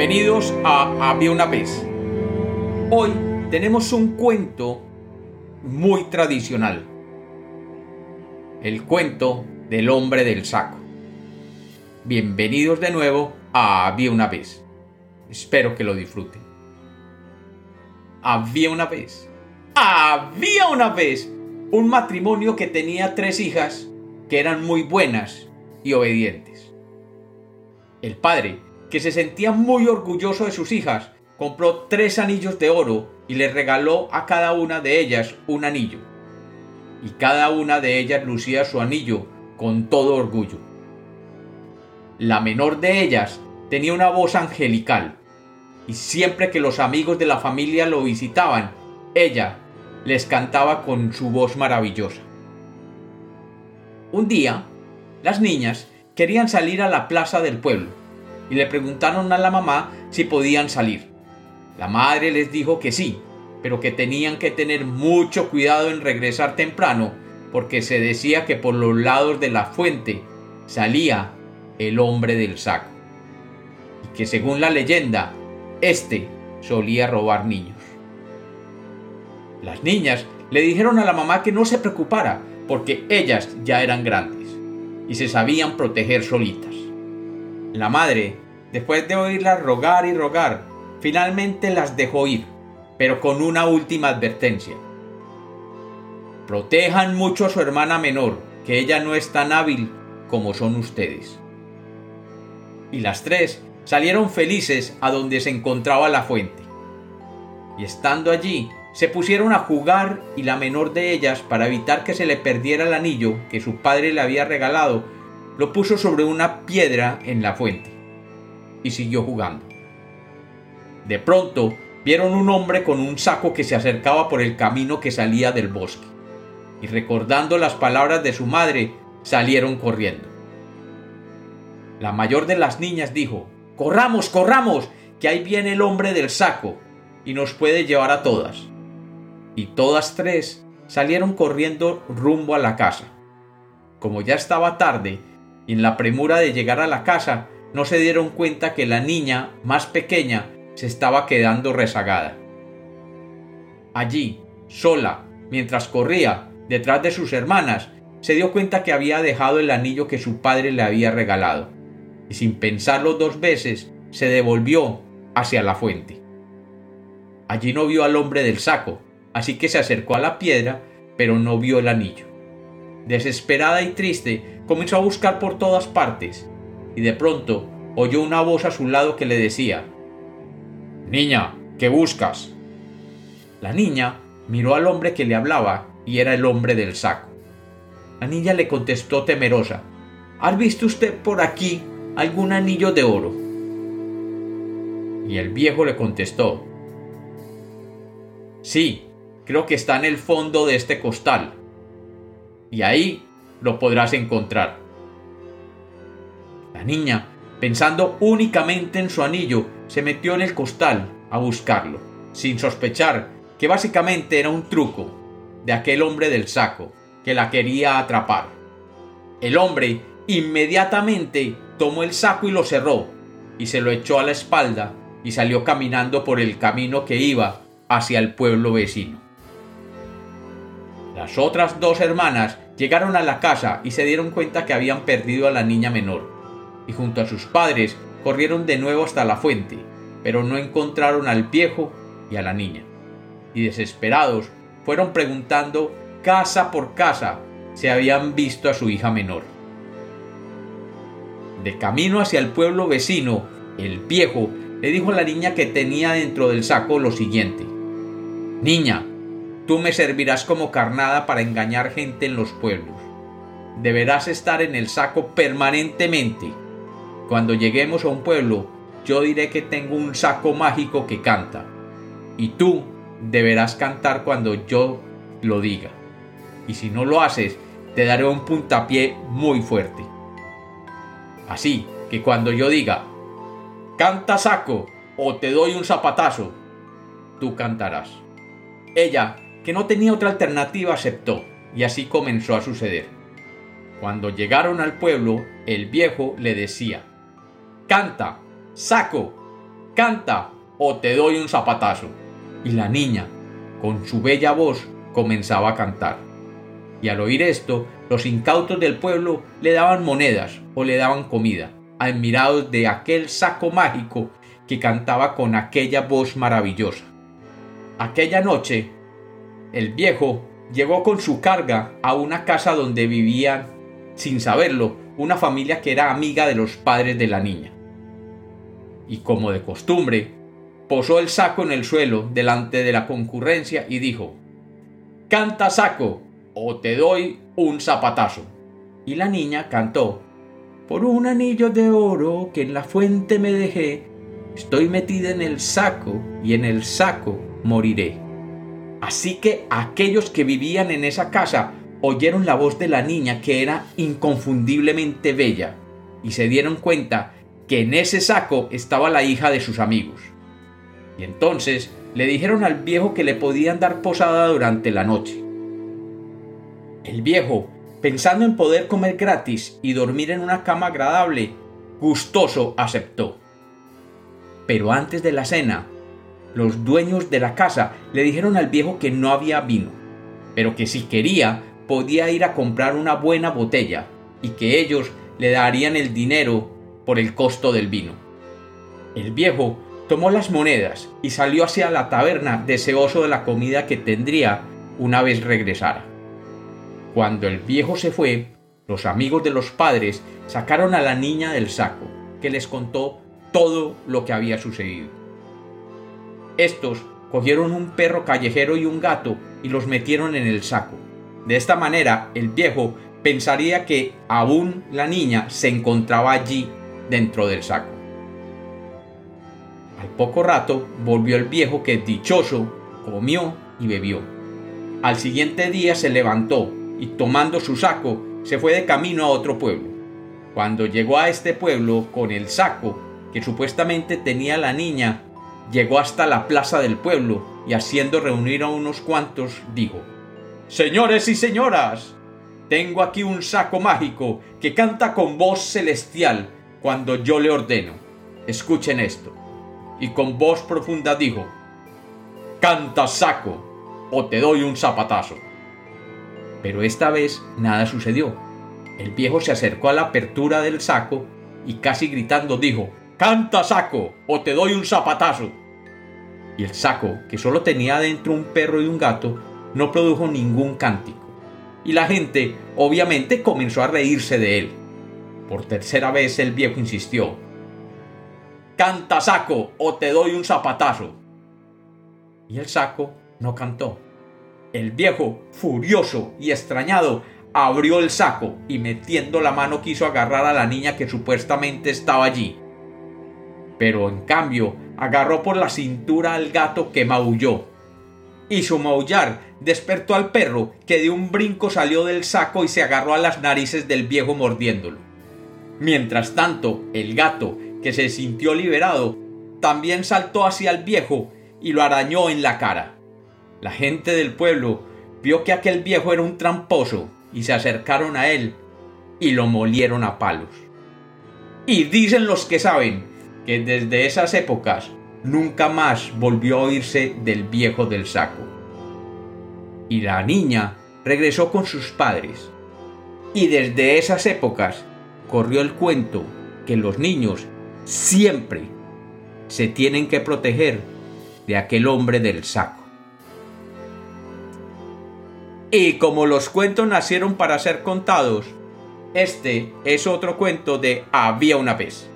Bienvenidos a Había una vez. Hoy tenemos un cuento muy tradicional. El cuento del hombre del saco. Bienvenidos de nuevo a Había una vez. Espero que lo disfruten. Había una vez. Había una vez un matrimonio que tenía tres hijas que eran muy buenas y obedientes. El padre que se sentía muy orgulloso de sus hijas, compró tres anillos de oro y les regaló a cada una de ellas un anillo. Y cada una de ellas lucía su anillo con todo orgullo. La menor de ellas tenía una voz angelical, y siempre que los amigos de la familia lo visitaban, ella les cantaba con su voz maravillosa. Un día, las niñas querían salir a la plaza del pueblo y le preguntaron a la mamá si podían salir. La madre les dijo que sí, pero que tenían que tener mucho cuidado en regresar temprano, porque se decía que por los lados de la fuente salía el hombre del saco, y que según la leyenda, éste solía robar niños. Las niñas le dijeron a la mamá que no se preocupara, porque ellas ya eran grandes y se sabían proteger solitas. La madre, después de oírlas rogar y rogar, finalmente las dejó ir, pero con una última advertencia. Protejan mucho a su hermana menor, que ella no es tan hábil como son ustedes. Y las tres salieron felices a donde se encontraba la fuente. Y estando allí, se pusieron a jugar y la menor de ellas, para evitar que se le perdiera el anillo que su padre le había regalado, lo puso sobre una piedra en la fuente y siguió jugando. De pronto vieron un hombre con un saco que se acercaba por el camino que salía del bosque, y recordando las palabras de su madre, salieron corriendo. La mayor de las niñas dijo, Corramos, corramos, que ahí viene el hombre del saco, y nos puede llevar a todas. Y todas tres salieron corriendo rumbo a la casa. Como ya estaba tarde, y en la premura de llegar a la casa no se dieron cuenta que la niña más pequeña se estaba quedando rezagada. Allí, sola, mientras corría detrás de sus hermanas, se dio cuenta que había dejado el anillo que su padre le había regalado, y sin pensarlo dos veces, se devolvió hacia la fuente. Allí no vio al hombre del saco, así que se acercó a la piedra, pero no vio el anillo. Desesperada y triste, comenzó a buscar por todas partes, y de pronto oyó una voz a su lado que le decía Niña, ¿qué buscas? La niña miró al hombre que le hablaba y era el hombre del saco. La niña le contestó temerosa ¿Has visto usted por aquí algún anillo de oro? Y el viejo le contestó Sí, creo que está en el fondo de este costal y ahí lo podrás encontrar. La niña, pensando únicamente en su anillo, se metió en el costal a buscarlo, sin sospechar que básicamente era un truco de aquel hombre del saco que la quería atrapar. El hombre inmediatamente tomó el saco y lo cerró, y se lo echó a la espalda y salió caminando por el camino que iba hacia el pueblo vecino. Las otras dos hermanas llegaron a la casa y se dieron cuenta que habían perdido a la niña menor, y junto a sus padres corrieron de nuevo hasta la fuente, pero no encontraron al viejo y a la niña. Y desesperados fueron preguntando casa por casa si habían visto a su hija menor. De camino hacia el pueblo vecino, el viejo le dijo a la niña que tenía dentro del saco lo siguiente. Niña, Tú me servirás como carnada para engañar gente en los pueblos. Deberás estar en el saco permanentemente. Cuando lleguemos a un pueblo, yo diré que tengo un saco mágico que canta. Y tú deberás cantar cuando yo lo diga. Y si no lo haces, te daré un puntapié muy fuerte. Así que cuando yo diga, canta saco o te doy un zapatazo, tú cantarás. Ella que no tenía otra alternativa, aceptó, y así comenzó a suceder. Cuando llegaron al pueblo, el viejo le decía, Canta, saco, canta o te doy un zapatazo. Y la niña, con su bella voz, comenzaba a cantar. Y al oír esto, los incautos del pueblo le daban monedas o le daban comida, admirados de aquel saco mágico que cantaba con aquella voz maravillosa. Aquella noche, el viejo llegó con su carga a una casa donde vivían, sin saberlo, una familia que era amiga de los padres de la niña. Y como de costumbre, posó el saco en el suelo delante de la concurrencia y dijo, Canta saco, o te doy un zapatazo. Y la niña cantó, Por un anillo de oro que en la fuente me dejé, estoy metida en el saco y en el saco moriré. Así que aquellos que vivían en esa casa oyeron la voz de la niña que era inconfundiblemente bella y se dieron cuenta que en ese saco estaba la hija de sus amigos. Y entonces le dijeron al viejo que le podían dar posada durante la noche. El viejo, pensando en poder comer gratis y dormir en una cama agradable, gustoso aceptó. Pero antes de la cena, los dueños de la casa le dijeron al viejo que no había vino, pero que si quería podía ir a comprar una buena botella y que ellos le darían el dinero por el costo del vino. El viejo tomó las monedas y salió hacia la taberna deseoso de la comida que tendría una vez regresara. Cuando el viejo se fue, los amigos de los padres sacaron a la niña del saco, que les contó todo lo que había sucedido. Estos cogieron un perro callejero y un gato y los metieron en el saco, de esta manera, el viejo pensaría que aún la niña se encontraba allí dentro del saco. Al poco rato volvió el viejo que dichoso comió y bebió. Al siguiente día se levantó y tomando su saco se fue de camino a otro pueblo. Cuando llegó a este pueblo con el saco que supuestamente tenía la niña, llegó hasta la plaza del pueblo y haciendo reunir a unos cuantos dijo, Señores y señoras, tengo aquí un saco mágico que canta con voz celestial cuando yo le ordeno. Escuchen esto. Y con voz profunda dijo, Canta saco o te doy un zapatazo. Pero esta vez nada sucedió. El viejo se acercó a la apertura del saco y casi gritando dijo, Canta saco o te doy un zapatazo. Y el saco, que solo tenía dentro un perro y un gato, no produjo ningún cántico. Y la gente obviamente comenzó a reírse de él. Por tercera vez el viejo insistió. Canta saco o te doy un zapatazo. Y el saco no cantó. El viejo, furioso y extrañado, abrió el saco y metiendo la mano quiso agarrar a la niña que supuestamente estaba allí. Pero en cambio agarró por la cintura al gato que maulló y su maullar despertó al perro, que de un brinco salió del saco y se agarró a las narices del viejo mordiéndolo. Mientras tanto, el gato, que se sintió liberado, también saltó hacia el viejo y lo arañó en la cara. La gente del pueblo vio que aquel viejo era un tramposo y se acercaron a él y lo molieron a palos. Y dicen los que saben que desde esas épocas nunca más volvió a oírse del viejo del saco. Y la niña regresó con sus padres. Y desde esas épocas corrió el cuento que los niños siempre se tienen que proteger de aquel hombre del saco. Y como los cuentos nacieron para ser contados, este es otro cuento de Había una vez.